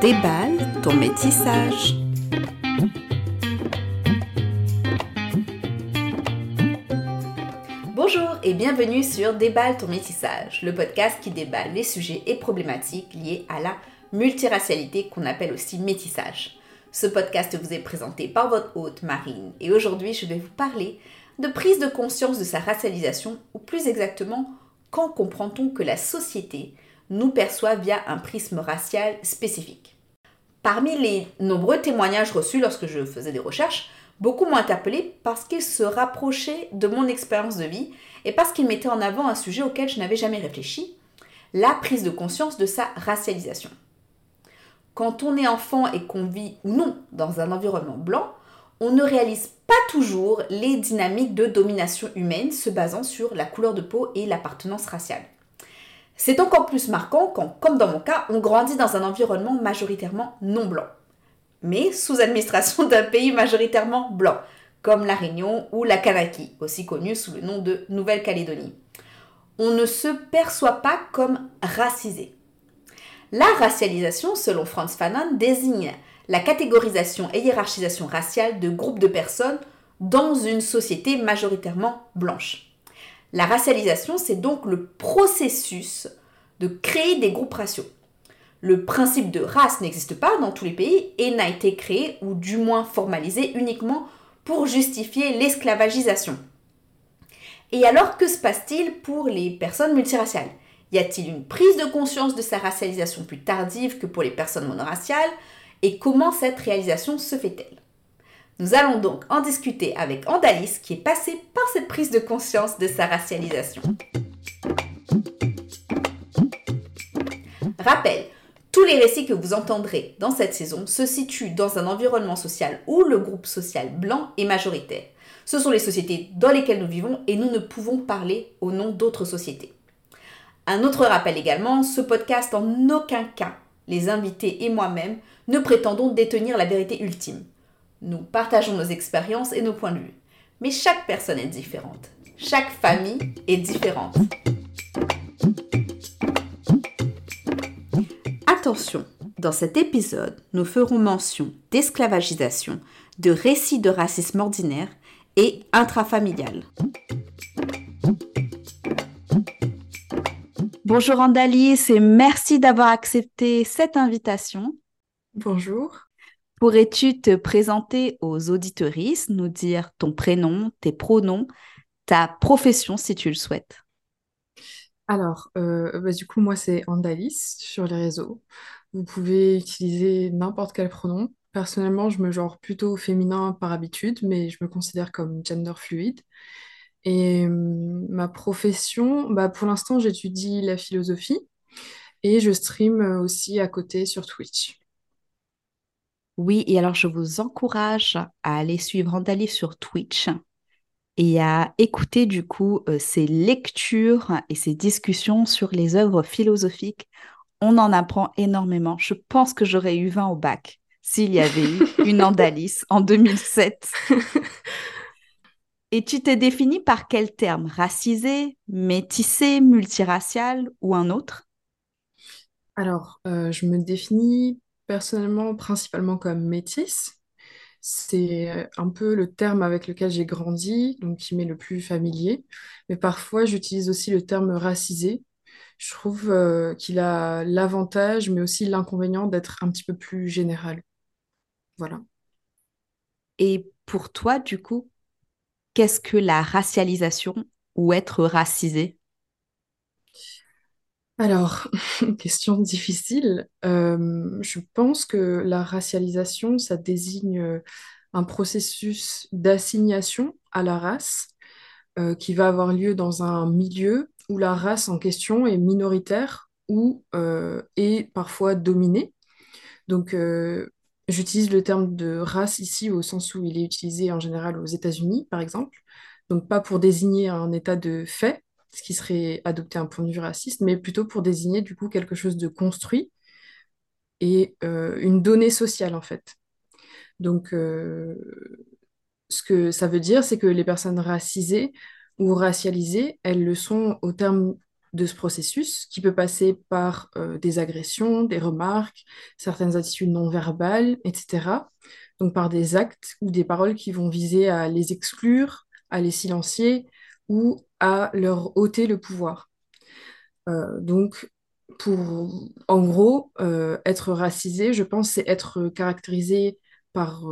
Déballe ton métissage. Bonjour et bienvenue sur Déballe ton métissage, le podcast qui déballe les sujets et problématiques liés à la multiracialité qu'on appelle aussi métissage. Ce podcast vous est présenté par votre hôte Marine et aujourd'hui je vais vous parler de prise de conscience de sa racialisation ou plus exactement quand comprend-on que la société nous perçoit via un prisme racial spécifique. Parmi les nombreux témoignages reçus lorsque je faisais des recherches, beaucoup m'ont interpellé parce qu'ils se rapprochaient de mon expérience de vie et parce qu'ils mettaient en avant un sujet auquel je n'avais jamais réfléchi, la prise de conscience de sa racialisation. Quand on est enfant et qu'on vit ou non dans un environnement blanc, on ne réalise pas toujours les dynamiques de domination humaine se basant sur la couleur de peau et l'appartenance raciale. C'est encore plus marquant quand, comme dans mon cas, on grandit dans un environnement majoritairement non blanc, mais sous administration d'un pays majoritairement blanc, comme la Réunion ou la Kanaki, aussi connue sous le nom de Nouvelle-Calédonie. On ne se perçoit pas comme racisé. La racialisation, selon Franz Fanon, désigne la catégorisation et hiérarchisation raciale de groupes de personnes dans une société majoritairement blanche. La racialisation, c'est donc le processus de créer des groupes raciaux. Le principe de race n'existe pas dans tous les pays et n'a été créé, ou du moins formalisé, uniquement pour justifier l'esclavagisation. Et alors, que se passe-t-il pour les personnes multiraciales? Y a-t-il une prise de conscience de sa racialisation plus tardive que pour les personnes monoraciales? Et comment cette réalisation se fait-elle? Nous allons donc en discuter avec Andalis qui est passé par cette prise de conscience de sa racialisation. Rappel, tous les récits que vous entendrez dans cette saison se situent dans un environnement social où le groupe social blanc est majoritaire. Ce sont les sociétés dans lesquelles nous vivons et nous ne pouvons parler au nom d'autres sociétés. Un autre rappel également, ce podcast en aucun cas, les invités et moi-même, ne prétendons détenir la vérité ultime. Nous partageons nos expériences et nos points de vue. Mais chaque personne est différente. Chaque famille est différente. Attention, dans cet épisode, nous ferons mention d'esclavagisation, de récits de racisme ordinaire et intrafamilial. Bonjour Andalis et merci d'avoir accepté cette invitation. Bonjour. Pourrais-tu te présenter aux auditoristes, nous dire ton prénom, tes pronoms, ta profession si tu le souhaites? Alors, euh, bah, du coup, moi, c'est Andalis sur les réseaux. Vous pouvez utiliser n'importe quel pronom. Personnellement, je me genre plutôt féminin par habitude, mais je me considère comme gender fluide. Et hum, ma profession, bah, pour l'instant, j'étudie la philosophie et je stream aussi à côté sur Twitch. Oui, et alors je vous encourage à aller suivre Andalif sur Twitch et à écouter du coup euh, ses lectures et ses discussions sur les œuvres philosophiques. On en apprend énormément. Je pense que j'aurais eu 20 au bac s'il y avait eu une Andalis en 2007. Et tu t'es défini par quel terme? Racisé, métissé, multiracial ou un autre? Alors, euh, je me définis personnellement principalement comme métisse. C'est euh, un peu le terme avec lequel j'ai grandi, donc qui m'est le plus familier. Mais parfois, j'utilise aussi le terme racisé. Je trouve euh, qu'il a l'avantage, mais aussi l'inconvénient d'être un petit peu plus général. Voilà. Et pour toi, du coup, qu'est-ce que la racialisation ou être racisé? Alors, question difficile. Euh, je pense que la racialisation, ça désigne euh, un processus d'assignation à la race euh, qui va avoir lieu dans un milieu où la race en question est minoritaire ou est parfois dominée. Donc, j'utilise le terme de race ici au sens où il est utilisé en général aux États-Unis, par exemple. Donc, pas pour désigner un état de fait, ce qui serait adopter un point de vue raciste, mais plutôt pour désigner du coup quelque chose de construit et euh, une donnée sociale en fait. Donc, euh, ce que ça veut dire, c'est que les personnes racisées ou racialisées, elles le sont au terme de ce processus qui peut passer par euh, des agressions, des remarques, certaines attitudes non verbales, etc. Donc par des actes ou des paroles qui vont viser à les exclure, à les silencier ou à leur ôter le pouvoir. Euh, donc pour, en gros, euh, être racisé, je pense, c'est être caractérisé par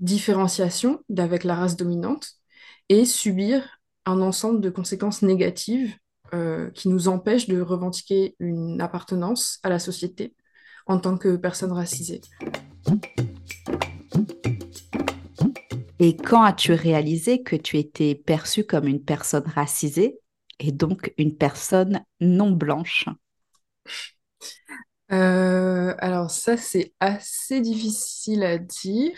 différenciation d'avec la race dominante et subir un ensemble de conséquences négatives euh, qui nous empêchent de revendiquer une appartenance à la société en tant que personne racisée. Et quand as-tu réalisé que tu étais perçue comme une personne racisée et donc une personne non blanche? Euh, Alors ça, c'est assez difficile à dire.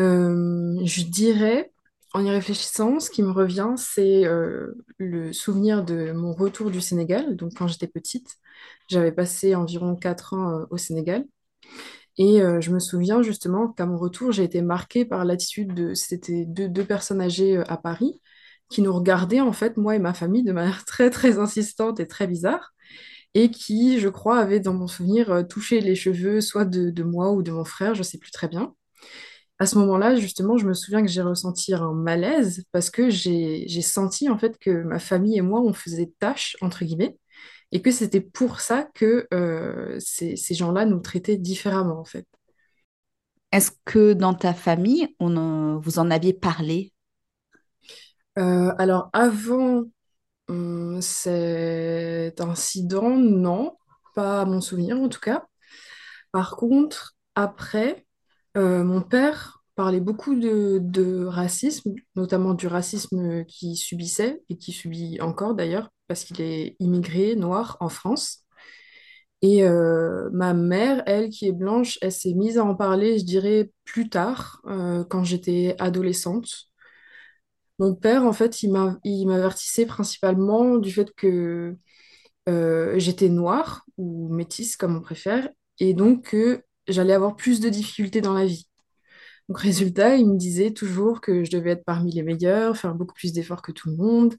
Euh, je dirais en y réfléchissant, ce qui me revient, c'est euh, le souvenir de mon retour du Sénégal. Donc, quand j'étais petite, j'avais passé environ 4 ans au Sénégal. Et euh, je me souviens justement qu'à mon retour, j'ai été marquée par l'attitude de... C'était deux, personnes âgées à Paris qui nous regardaient, en fait, moi et ma famille, de manière très, très insistante et très bizarre. Et qui, je crois, avaient, dans mon souvenir, touché les cheveux soit de, de moi ou de mon frère, je ne sais plus très bien à ce moment-là, justement, je me souviens que j'ai ressenti un malaise parce que j'ai senti en fait que ma famille et moi, on faisait tâche, entre guillemets, et que c'était pour ça que euh, ces, ces gens-là nous traitaient différemment, en fait. Est-ce que dans ta famille, on vous en aviez parlé? Euh, Alors, avant hum, cet incident, non, pas à mon souvenir en tout cas. Par contre, après, euh, mon père parlait beaucoup de, racisme, notamment du racisme qu'il subissait et qui subit encore d'ailleurs, parce qu'il est immigré noir en France. Et euh, ma mère, elle, qui est blanche, elle s'est mise à en parler, je dirais, plus tard, euh, quand j'étais adolescente. Mon père, en fait, il m'avertissait principalement du fait que j'étais noire, ou métisse, comme on préfère, et donc que j'allais avoir plus de difficultés dans la vie. Donc, résultat, il me disait toujours que je devais être parmi les meilleurs, faire beaucoup plus d'efforts que tout le monde,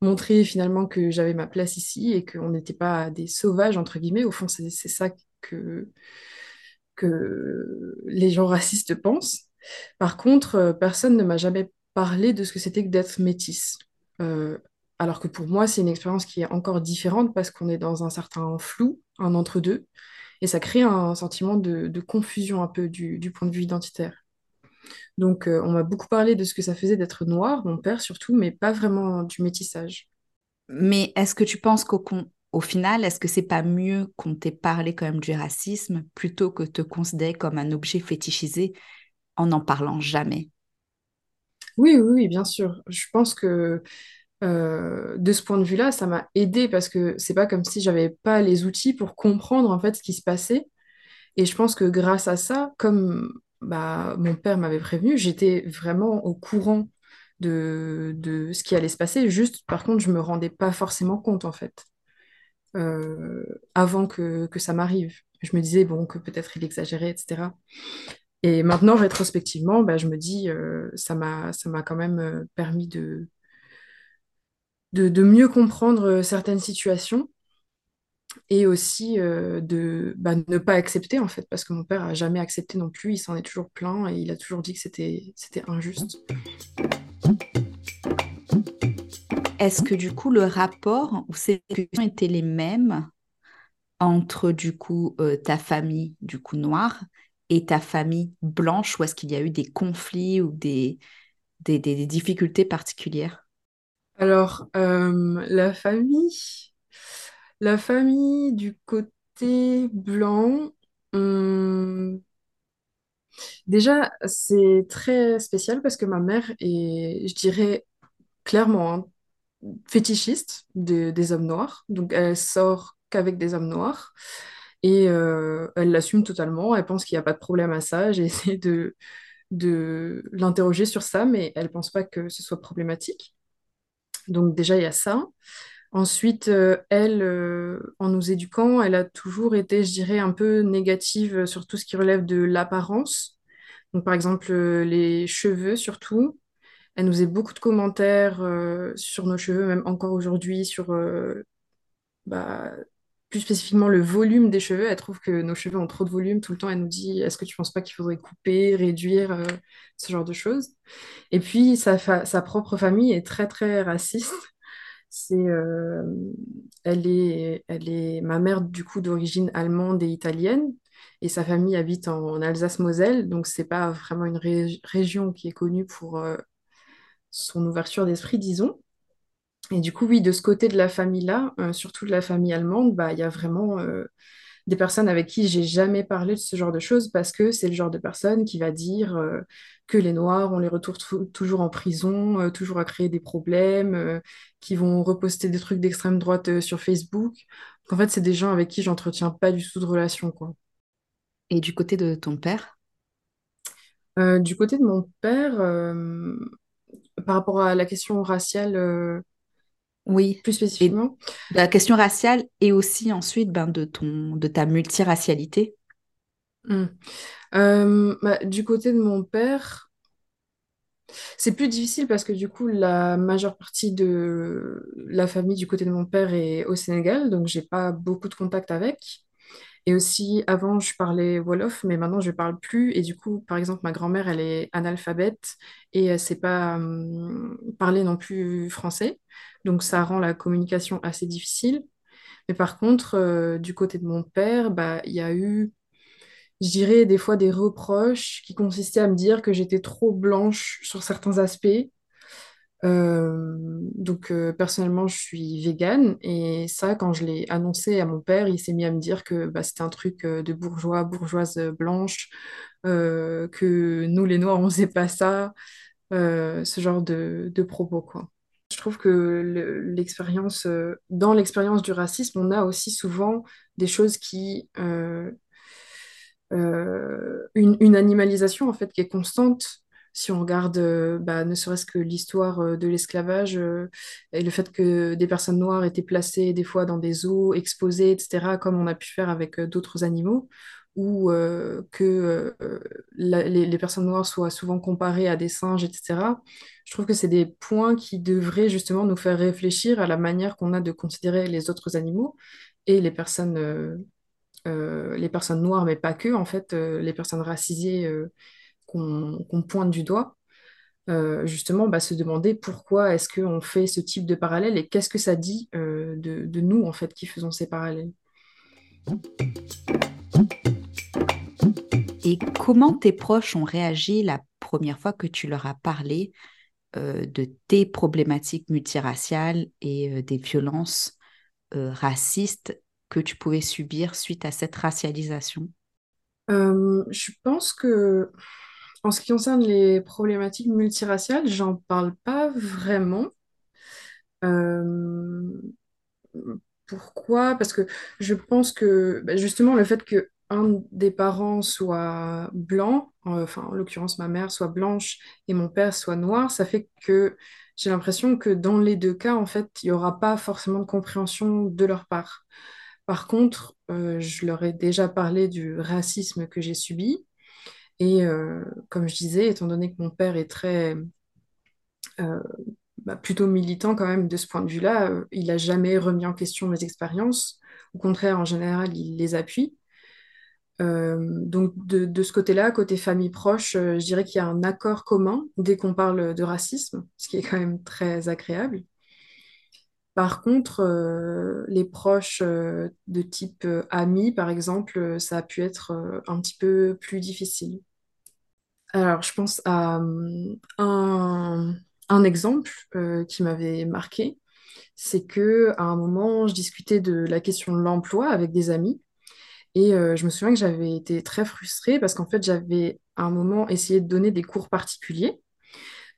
montrer finalement que j'avais ma place ici et qu'on n'était pas des sauvages, entre guillemets. Au fond, c'est ça que, que les gens racistes pensent. Par contre, euh, personne ne m'a jamais parlé de ce que c'était que d'être métisse. Euh, alors que pour moi, c'est une expérience qui est encore différente parce qu'on est dans un certain flou, un entre-deux. Et ça crée un sentiment de, confusion un peu du, point de vue identitaire. Donc, euh, on m'a beaucoup parlé de ce que ça faisait d'être noir, mon père surtout, mais pas vraiment du métissage. Mais est-ce que tu penses qu'au au final, est-ce que c'est pas mieux qu'on t'ait parlé quand même du racisme plutôt que te considérer comme un objet fétichisé en n'en parlant jamais? Oui, oui, oui, bien sûr. Je pense que euh, de ce point de vue-là, ça m'a aidé parce que c'est pas comme si j'avais pas les outils pour comprendre en fait ce qui se passait. Et je pense que grâce à ça, comme bah, mon père m'avait prévenu, j'étais vraiment au courant de, de, ce qui allait se passer. Juste, par contre, je me rendais pas forcément compte en fait euh, avant que, que ça m'arrive. Je me disais bon que peut-être il exagérait, etc. Et maintenant, rétrospectivement, bah, je me dis euh, ça m'a quand même permis de de, mieux comprendre euh, certaines situations et aussi euh, de bah, ne pas accepter en fait parce que mon père a jamais accepté non plus il s'en est toujours plaint et il a toujours dit que c'était c'était injuste. Est-ce que du coup le rapport ou ces discussions étaient les mêmes entre du coup euh, ta famille du coup noire et ta famille blanche ou est-ce qu'il y a eu des conflits ou des, des difficultés particulières? Alors, euh, la famille, la famille du côté blanc, hum, déjà, c'est très spécial parce que ma mère est, je dirais clairement, fétichiste des hommes noirs. Donc, elle sort qu'avec des hommes noirs et euh, elle l'assume totalement. Elle pense qu'il n'y a pas de problème à ça. J'ai essayé de, de l'interroger sur ça, mais elle pense pas que ce soit problématique. Donc déjà, il y a ça. Ensuite, euh, elle, euh, en nous éduquant, elle a toujours été, je dirais, un peu négative sur tout ce qui relève de l'apparence. Donc par exemple, euh, les cheveux surtout. Elle nous faisait beaucoup de commentaires sur nos cheveux, même encore aujourd'hui, sur bah, plus spécifiquement le volume des cheveux. Elle trouve que nos cheveux ont trop de volume tout le temps. Elle nous dit, est-ce que tu penses pas qu'il faudrait couper, réduire, euh, ce genre de choses? Et puis, sa propre famille est très, très raciste. C'est, euh, elle est, elle est ma mère, du coup, d'origine allemande et italienne. Et sa famille habite en, Alsace-Moselle, donc c'est pas vraiment une ré- région qui est connue pour euh, son ouverture d'esprit, disons. Et du coup, oui, de ce côté de la famille-là, euh, surtout de la famille allemande, bah, il y a vraiment des personnes avec qui j'ai jamais parlé de ce genre de choses parce que c'est le genre de personne qui va dire euh, que les Noirs, on les tou- toujours en prison, euh, toujours à créer des problèmes, euh, qui vont reposter des trucs d'extrême droite sur Facebook. Donc, en fait, c'est des gens avec qui j'entretiens pas du tout de relation, quoi. Et du côté de ton père? Du côté de mon père, par rapport à la question raciale Oui. plus Et spécifiquement, de la question raciale et aussi ensuite ben, de ton, de ta multiracialité. hmm. Euh, bah, du côté de mon père, C'est plus difficile parce que du coup, la majeure partie de la famille du côté de mon père est au Sénégal, donc j'ai pas beaucoup de contact avec. Et aussi, avant, je parlais Wolof, mais maintenant, je parle plus. Et du coup, par exemple, ma grand-mère, elle est analphabète et elle sait pas hum, parler non plus français. Donc, ça rend la communication assez difficile. Mais par contre, euh, du côté de mon père, bah, il y a eu je dirais des fois des reproches qui consistaient à me dire que j'étais trop blanche sur certains aspects. Euh, donc euh, personnellement, je suis végane et ça, quand je l'ai annoncé à mon père, il s'est mis à me dire que bah, c'était un truc euh, de bourgeois, bourgeoise blanche, que nous les Noirs, on faisait pas ça, ce genre de, propos, quoi. Je trouve que le- l'expérience, dans l'expérience du racisme, on a aussi souvent des choses qui, une, une animalisation en fait qui est constante. Si on regarde euh, bah, ne serait-ce que l'histoire euh, de l'esclavage euh, et le fait que des personnes noires étaient placées des fois dans des zoos, exposées, etc., comme on a pu faire avec d'autres animaux, ou que les, les personnes noires soient souvent comparées à des singes, etc. Je trouve que c'est des points qui devraient justement nous faire réfléchir à la manière qu'on a de considérer les autres animaux et les personnes les personnes noires, mais pas que, en fait, les personnes racisées qu'on pointe du doigt, euh, justement, bah, se demander pourquoi est-ce qu'on fait ce type de parallèle et qu'est-ce que ça dit euh, de, de nous, en fait, qui faisons ces parallèles. Et comment tes proches ont réagi la première fois que tu leur as parlé euh, de tes problématiques multiraciales et des violences racistes que tu pouvais subir suite à cette racialisation? Je pense que, en ce qui concerne les problématiques multiraciales, j'en parle pas vraiment. Euh, Pourquoi? Parce que je pense que bah, justement le fait que un des parents soit blanc, euh, enfin en l'occurrence ma mère soit blanche et mon père soit noir, ça fait que j'ai l'impression que dans les deux cas, en fait, il n'y aura pas forcément de compréhension de leur part. Par contre, euh, je leur ai déjà parlé du racisme que j'ai subi et euh, comme je disais, étant donné que mon père est très euh, bah, plutôt militant quand même de ce point de vue-là. Euh, il n'a jamais remis en question mes expériences. Au contraire, en général, il les appuie. Donc de, ce côté-là, côté famille proche, je dirais qu'il y a un accord commun dès qu'on parle de racisme, ce qui est quand même très agréable. Par contre, euh, les proches euh, de type euh, amis, par exemple, ça a pu être un petit peu plus difficile. Alors, je pense à hum, un, exemple qui m'avait marqué. c'est que à un moment, je discutais de la question de l'emploi avec des amis et je me souviens que j'avais été très frustrée parce qu'en fait, j'avais à un moment essayé de donner des cours particuliers.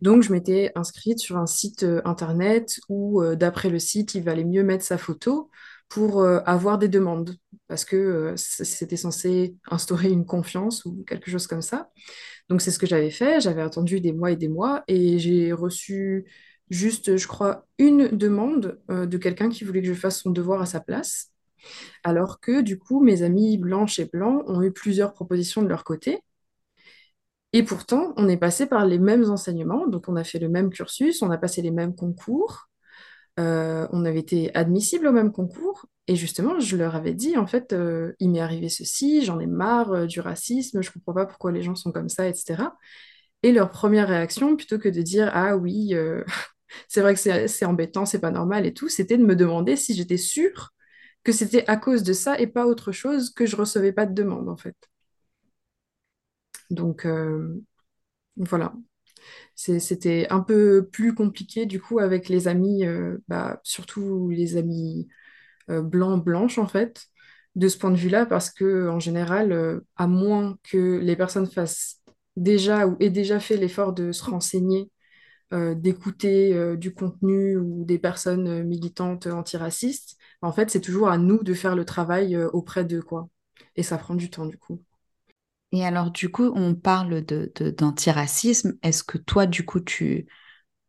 Donc, je m'étais inscrite sur un site euh, internet où, euh, d'après le site, il valait mieux mettre sa photo pour euh, avoir des demandes parce que c'était censé instaurer une confiance ou quelque chose comme ça. Donc c'est ce que j'avais fait, j'avais attendu des mois et des mois et j'ai reçu juste, je crois, une demande de quelqu'un qui voulait que je fasse son devoir à sa place, alors que du coup, mes amis blanches et blancs ont eu plusieurs propositions de leur côté. Et pourtant, on est passé par les mêmes enseignements, donc on a fait le même cursus, on a passé les mêmes concours, on avait été admissibles au même concours. Et justement, je leur avais dit, en fait, il m'est arrivé ceci, j'en ai marre du racisme, je comprends pas pourquoi les gens sont comme ça, etc. Et leur première réaction, plutôt que de dire, ah oui, c'est vrai que c'est embêtant, c'est pas normal et tout, c'était de me demander si j'étais sûre que c'était à cause de ça et pas autre chose que je recevais pas de demande, en fait. Donc, voilà. C'était un peu plus compliqué du coup avec les amis, euh, bah, surtout les amis euh, blancs, blanches en fait, de ce point de vue-là, parce que en général, euh, à moins que les personnes fassent déjà ou aient déjà fait l'effort de se renseigner, d'écouter du contenu ou des personnes militantes antiracistes, en fait, c'est toujours à nous de faire le travail auprès d'eux, quoi. Et ça prend du temps du coup. Et alors, du coup, on parle de, d'antiracisme. Est-ce que toi, du coup, tu,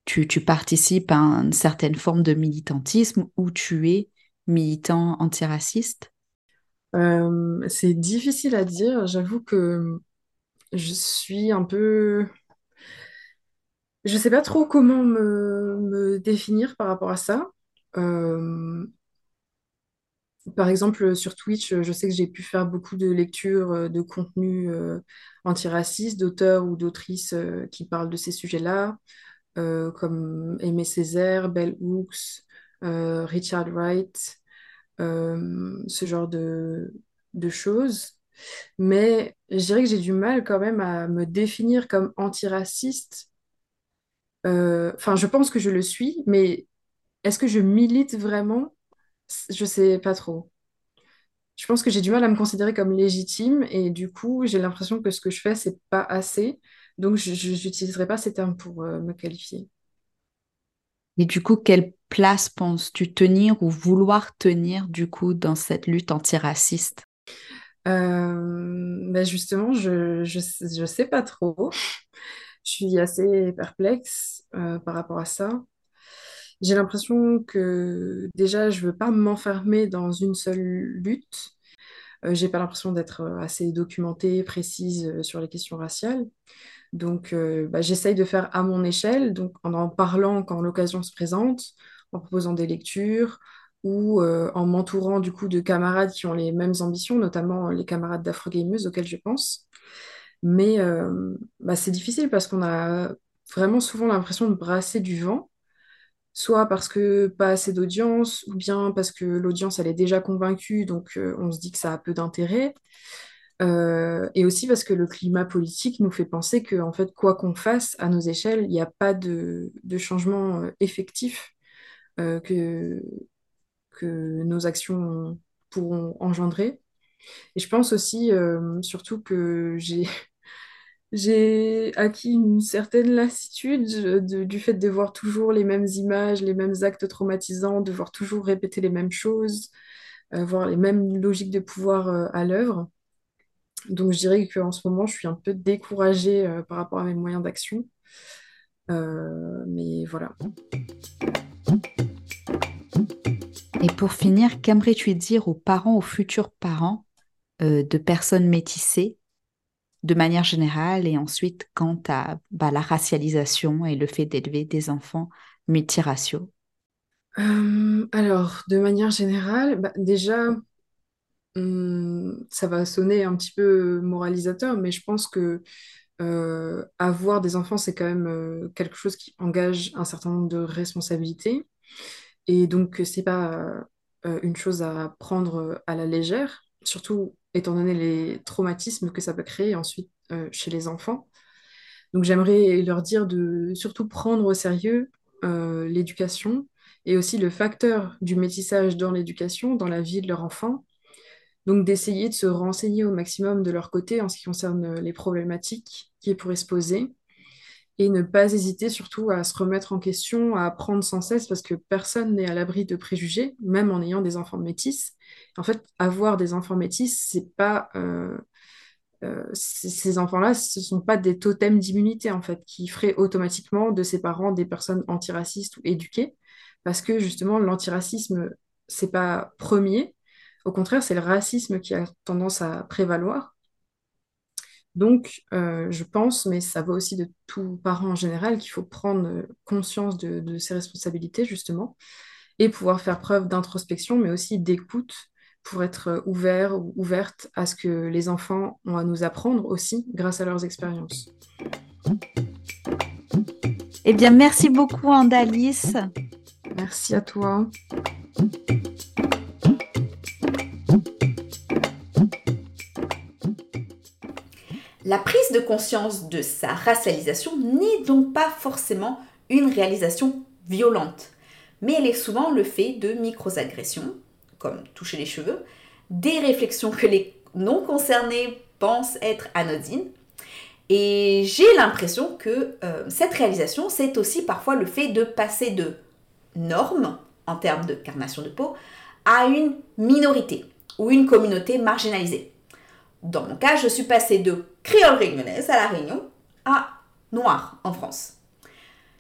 tu, tu, participes à une certaine forme de militantisme ou tu es militant antiraciste? Euh, C'est difficile à dire. J'avoue que je suis un peu... Je ne sais pas trop comment me, me, définir par rapport à ça. Euh, par exemple, sur Twitch, je sais que j'ai pu faire beaucoup de lectures euh, de contenu euh, antiracistes, d'auteurs ou d'autrices euh, qui parlent de ces sujets-là, comme Aimé Césaire, Bell Hooks, Richard Wright, ce genre de choses. Mais je dirais que j'ai du mal quand même à me définir comme antiraciste. Enfin, je pense que je le suis, mais est-ce que je milite vraiment? Je sais pas trop. Je pense que j'ai du mal à me considérer comme légitime et du coup, j'ai l'impression que ce que je fais, c'est pas assez. Donc, je n'utiliserai pas ces termes pour euh, me qualifier. Et du coup, quelle place penses-tu tenir ou vouloir tenir du coup dans cette lutte antiraciste? Euh, ben justement, je, je, je, sais pas trop. Je suis assez perplexe euh, par rapport à ça. J'ai l'impression que déjà, je veux pas m'enfermer dans une seule lutte. Euh, j'ai pas l'impression d'être euh, assez documentée, précise euh, sur les questions raciales. Donc, bah, j'essaye de faire à mon échelle, donc en en parlant quand l'occasion se présente, en proposant des lectures ou en m'entourant du coup de camarades qui ont les mêmes ambitions, notamment les camarades d'Afro-Gameuse auxquels je pense. Mais bah, c'est difficile parce qu'on a vraiment souvent l'impression de brasser du vent soit parce que pas assez d'audience, ou bien parce que l'audience elle est déjà convaincue, donc euh, on se dit que ça a peu d'intérêt. Euh, et aussi parce que le climat politique nous fait penser que, en fait, quoi qu'on fasse à nos échelles, il n'y a pas de, changement euh, effectif que, que nos actions pourront engendrer. Et je pense aussi, surtout que j'ai j'ai acquis une certaine lassitude du fait de voir toujours les mêmes images, les mêmes actes traumatisants, de voir toujours répéter les mêmes choses, euh, voir les mêmes logiques de pouvoir euh, à l'œuvre. Donc je dirais qu'en ce moment, je suis un peu découragée euh, par rapport à mes moyens d'action. mais voilà. Et pour finir, qu'aimerais-tu dire aux parents, aux futurs parents de personnes métissées de manière générale et ensuite quant à bah, la racialisation et le fait d'élever des enfants multiraciaux euh, Alors, de manière générale, bah, déjà, hum, ça va sonner un petit peu moralisateur, mais je pense que euh, avoir des enfants, c'est quand même euh, quelque chose qui engage un certain nombre de responsabilités. Et donc, c'est pas une chose à prendre à la légère, surtout étant donné les traumatismes que ça peut créer ensuite euh, chez les enfants. Donc j'aimerais leur dire de surtout prendre au sérieux euh, l'éducation et aussi le facteur du métissage dans l'éducation, dans la vie de leur enfant. Donc d'essayer de se renseigner au maximum de leur côté en ce qui concerne les problématiques qui pourraient se poser et ne pas hésiter surtout à se remettre en question, à apprendre sans cesse, parce que personne n'est à l'abri de préjugés, même en ayant des enfants métis. En fait, avoir des enfants métis, c'est pas euh, euh, ces enfants-là, ce ne sont pas des totems d'immunité en fait qui feraient automatiquement de ses parents des personnes antiracistes ou éduquées, parce que justement l'antiracisme c'est pas premier, au contraire c'est le racisme qui a tendance à prévaloir. Donc, euh, je pense, mais ça va aussi de tous parents en général, qu'il faut prendre conscience de, ses responsabilités, justement, et pouvoir faire preuve d'introspection, mais aussi d'écoute pour être ouvert ou ouverte à ce que les enfants ont à nous apprendre aussi grâce à leurs expériences. Eh bien, merci beaucoup, Andalis. Merci à toi. La prise de conscience de sa racialisation n'est donc pas forcément une réalisation violente, mais elle est souvent le fait de micro-agressions, comme toucher les cheveux, des réflexions que les non concernés pensent être anodines. Et j'ai l'impression que euh, cette réalisation, c'est aussi parfois le fait de passer de normes, en termes de carnation de peau, à une minorité ou une communauté marginalisée. Dans mon cas, je suis passée de créole réunionnaise à La Réunion à noir en France.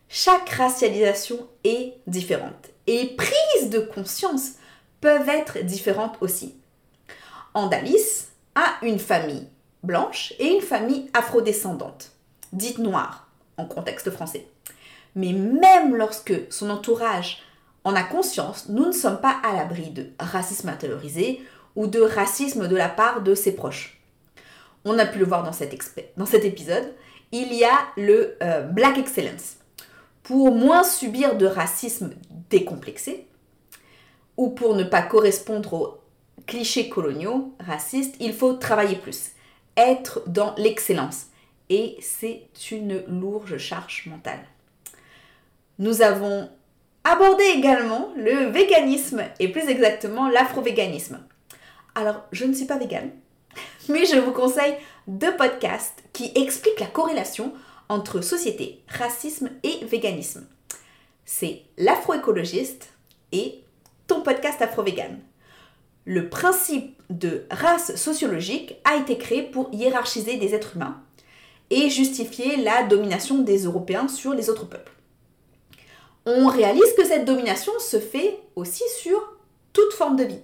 Chaque racialisation est différente et les prises de conscience peuvent être différentes aussi. Andalis a une famille blanche et une famille afrodescendante, dite noire en contexte français. Mais même lorsque son entourage en a conscience, nous ne sommes pas à l'abri de racisme intériorisé ou de racisme de la part de ses proches. On a pu le voir dans cet, épisode. Il y a le euh, Black Excellence. Pour moins subir de racisme décomplexé, ou pour ne pas correspondre aux clichés coloniaux racistes, il faut travailler plus, être dans l'excellence. Et c'est une lourde charge mentale. Nous avons abordé également le véganisme et plus exactement l'afro-véganisme. Alors, je ne suis pas végane, mais je vous conseille deux podcasts qui expliquent la corrélation entre société, racisme et véganisme. C'est l'afroécologiste et ton podcast Afro-Vegan. Le principe de race sociologique a été créé pour hiérarchiser des êtres humains et justifier la domination des Européens sur les autres peuples. On réalise que cette domination se fait aussi sur toute forme de vie.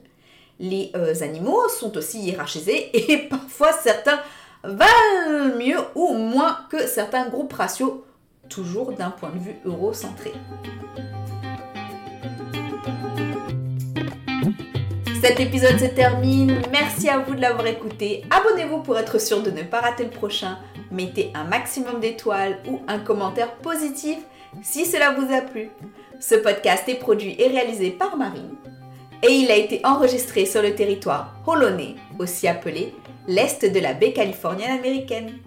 Les euh, animaux sont aussi hiérarchisés et parfois certains valent mieux ou moins que certains groupes raciaux, toujours d'un point de vue eurocentré. Cet épisode se termine. Merci à vous de l'avoir écouté. Abonnez-vous pour être sûr de ne pas rater le prochain. Mettez un maximum d'étoiles ou un commentaire positif si cela vous a plu. Ce podcast est produit et réalisé par Marine et il a été enregistré sur le territoire holonnais, aussi appelé l'Est de la baie californienne américaine.